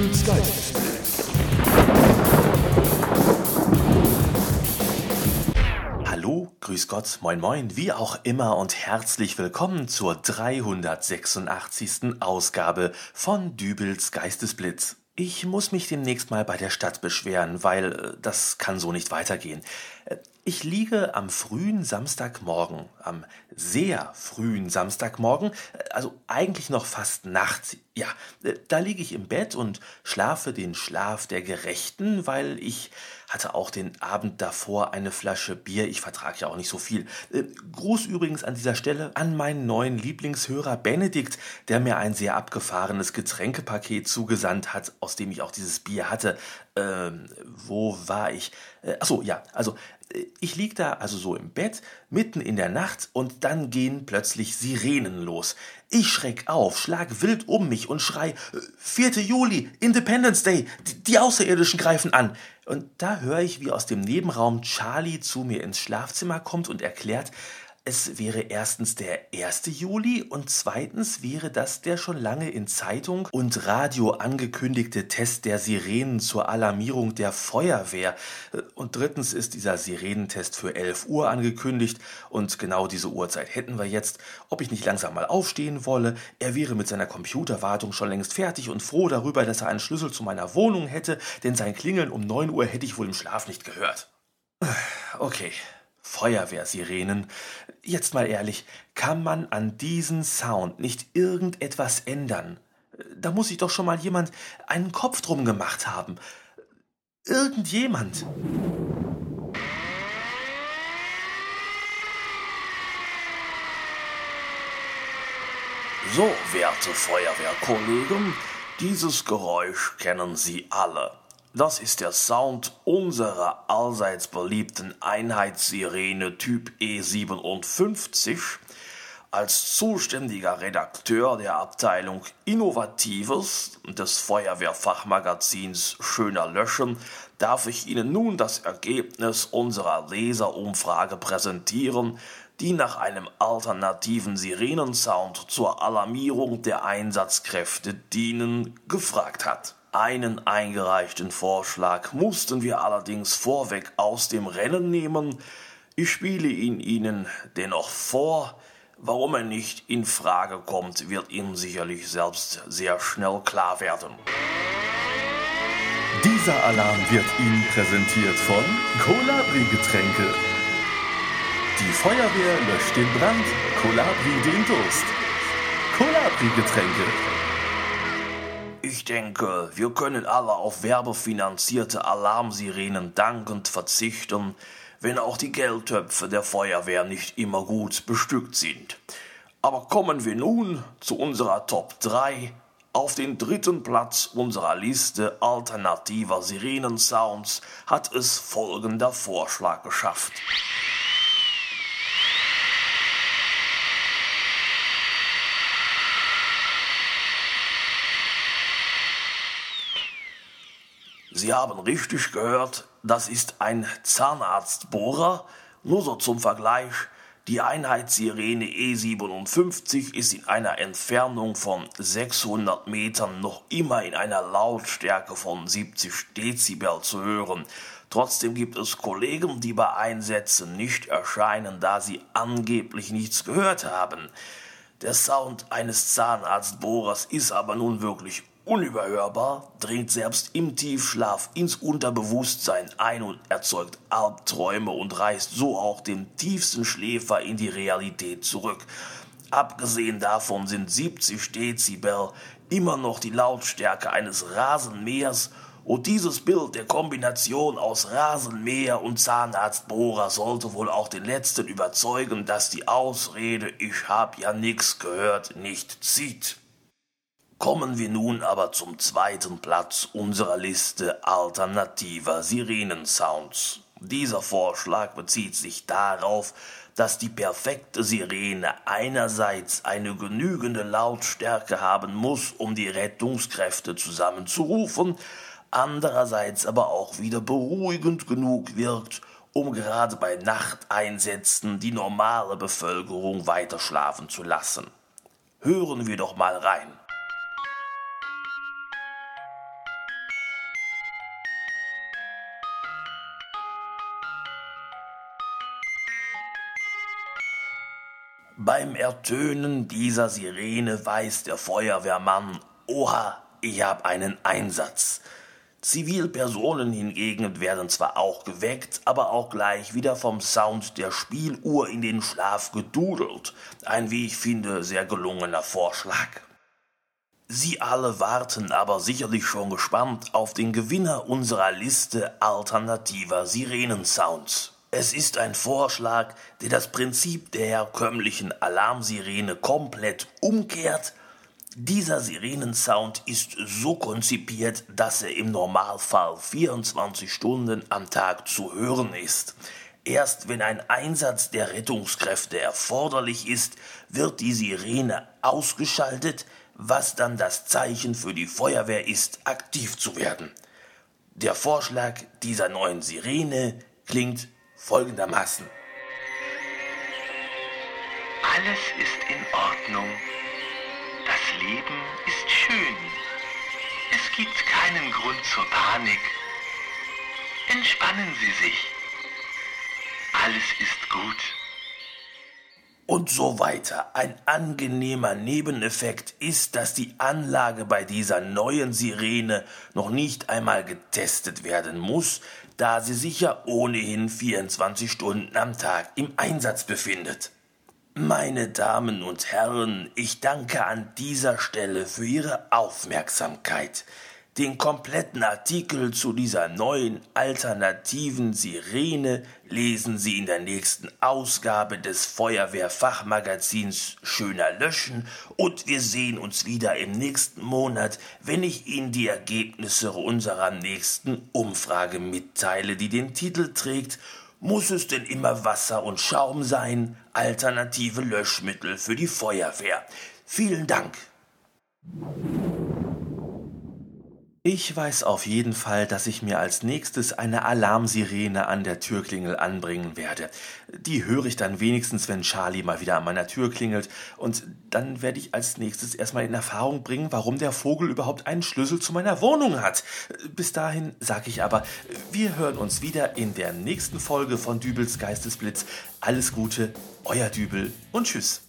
Dübels Geistesblitz. Hallo, grüß Gott, moin moin, wie auch immer und herzlich willkommen zur 386. Ausgabe von Dübels Geistesblitz. Ich muss mich demnächst mal bei der Stadt beschweren, weil äh, das kann so nicht weitergehen. Äh, ich liege am frühen Samstagmorgen, am sehr frühen Samstagmorgen, äh, also eigentlich noch fast nachts. Ja, äh, da liege ich im Bett und schlafe den Schlaf der Gerechten, weil ich hatte auch den Abend davor eine Flasche Bier. Ich vertrage ja auch nicht so viel. Äh, Gruß übrigens an dieser Stelle an meinen neuen Lieblingshörer Benedikt, der mir ein sehr abgefahrenes Getränkepaket zugesandt hat, aus dem ich auch dieses Bier hatte. Ähm, wo war ich? Achso, ja, also ich lieg da also so im Bett, mitten in der Nacht, und dann gehen plötzlich Sirenen los. Ich schreck auf, schlag wild um mich und schrei, 4. Juli, Independence Day, die, die Außerirdischen greifen an. Und da höre ich, wie aus dem Nebenraum Charlie zu mir ins Schlafzimmer kommt und erklärt, es wäre erstens der 1. Juli und zweitens wäre das der schon lange in Zeitung und Radio angekündigte Test der Sirenen zur Alarmierung der Feuerwehr. Und drittens ist dieser Sirenentest für 11 Uhr angekündigt und genau diese Uhrzeit hätten wir jetzt. Ob ich nicht langsam mal aufstehen wolle, er wäre mit seiner Computerwartung schon längst fertig und froh darüber, dass er einen Schlüssel zu meiner Wohnung hätte, denn sein Klingeln um 9 Uhr hätte ich wohl im Schlaf nicht gehört. Okay. Feuerwehrsirenen. Jetzt mal ehrlich, kann man an diesen Sound nicht irgendetwas ändern? Da muss sich doch schon mal jemand einen Kopf drum gemacht haben. Irgendjemand. So, werte Feuerwehrkollegen, dieses Geräusch kennen Sie alle. Das ist der Sound unserer allseits beliebten Einheitssirene Typ E57. Als zuständiger Redakteur der Abteilung Innovatives des Feuerwehrfachmagazins Schöner Löschen darf ich Ihnen nun das Ergebnis unserer Leserumfrage präsentieren, die nach einem alternativen Sirenensound zur Alarmierung der Einsatzkräfte dienen, gefragt hat. Einen eingereichten Vorschlag mussten wir allerdings vorweg aus dem Rennen nehmen. Ich spiele ihn Ihnen dennoch vor. Warum er nicht in Frage kommt, wird Ihnen sicherlich selbst sehr schnell klar werden. Dieser Alarm wird Ihnen präsentiert von Colabri Getränke. Die Feuerwehr löscht den Brand, Colabri den Durst. Colabri Getränke. Ich denke, wir können alle auf werbefinanzierte Alarmsirenen dankend verzichten, wenn auch die Geldtöpfe der Feuerwehr nicht immer gut bestückt sind. Aber kommen wir nun zu unserer Top 3. Auf den dritten Platz unserer Liste alternativer Sirenensounds hat es folgender Vorschlag geschafft. Sie haben richtig gehört, das ist ein Zahnarztbohrer. Nur so zum Vergleich, die Einheitssirene E57 ist in einer Entfernung von 600 Metern noch immer in einer Lautstärke von 70 Dezibel zu hören. Trotzdem gibt es Kollegen, die bei Einsätzen nicht erscheinen, da sie angeblich nichts gehört haben. Der Sound eines Zahnarztbohrers ist aber nun wirklich unüberhörbar, dringt selbst im Tiefschlaf ins Unterbewusstsein ein und erzeugt Albträume und reißt so auch den tiefsten Schläfer in die Realität zurück. Abgesehen davon sind 70 Dezibel immer noch die Lautstärke eines Rasenmähers und dieses Bild der Kombination aus Rasenmäher und Zahnarztbohrer sollte wohl auch den Letzten überzeugen, dass die Ausrede Ich hab ja nix gehört nicht zieht. Kommen wir nun aber zum zweiten Platz unserer Liste alternativer Sirenensounds. Dieser Vorschlag bezieht sich darauf, dass die perfekte Sirene einerseits eine genügende Lautstärke haben muss, um die Rettungskräfte zusammenzurufen, andererseits aber auch wieder beruhigend genug wirkt, um gerade bei Nachteinsätzen die normale Bevölkerung weiterschlafen zu lassen. Hören wir doch mal rein. Beim Ertönen dieser Sirene weiß der Feuerwehrmann, oha, ich hab einen Einsatz. Zivilpersonen hingegen werden zwar auch geweckt, aber auch gleich wieder vom Sound der Spieluhr in den Schlaf gedudelt. Ein, wie ich finde, sehr gelungener Vorschlag. Sie alle warten aber sicherlich schon gespannt auf den Gewinner unserer Liste alternativer Sirenensounds. Es ist ein Vorschlag, der das Prinzip der herkömmlichen Alarmsirene komplett umkehrt. Dieser Sirenensound ist so konzipiert, dass er im Normalfall 24 Stunden am Tag zu hören ist. Erst wenn ein Einsatz der Rettungskräfte erforderlich ist, wird die Sirene ausgeschaltet, was dann das Zeichen für die Feuerwehr ist, aktiv zu werden. Der Vorschlag dieser neuen Sirene klingt folgendermaßen. Alles ist in Ordnung. Das Leben ist schön. Es gibt keinen Grund zur Panik. Entspannen Sie sich. Alles ist gut und so weiter. Ein angenehmer Nebeneffekt ist, dass die Anlage bei dieser neuen Sirene noch nicht einmal getestet werden muss, da sie sich ja ohnehin 24 Stunden am Tag im Einsatz befindet. Meine Damen und Herren, ich danke an dieser Stelle für Ihre Aufmerksamkeit. Den kompletten Artikel zu dieser neuen alternativen Sirene lesen Sie in der nächsten Ausgabe des Feuerwehrfachmagazins Schöner Löschen und wir sehen uns wieder im nächsten Monat, wenn ich Ihnen die Ergebnisse unserer nächsten Umfrage mitteile, die den Titel trägt Muss es denn immer Wasser und Schaum sein? Alternative Löschmittel für die Feuerwehr. Vielen Dank. Ich weiß auf jeden Fall, dass ich mir als nächstes eine Alarmsirene an der Türklingel anbringen werde. Die höre ich dann wenigstens, wenn Charlie mal wieder an meiner Tür klingelt. Und dann werde ich als nächstes erstmal in Erfahrung bringen, warum der Vogel überhaupt einen Schlüssel zu meiner Wohnung hat. Bis dahin sage ich aber, wir hören uns wieder in der nächsten Folge von Dübels Geistesblitz. Alles Gute, euer Dübel und tschüss.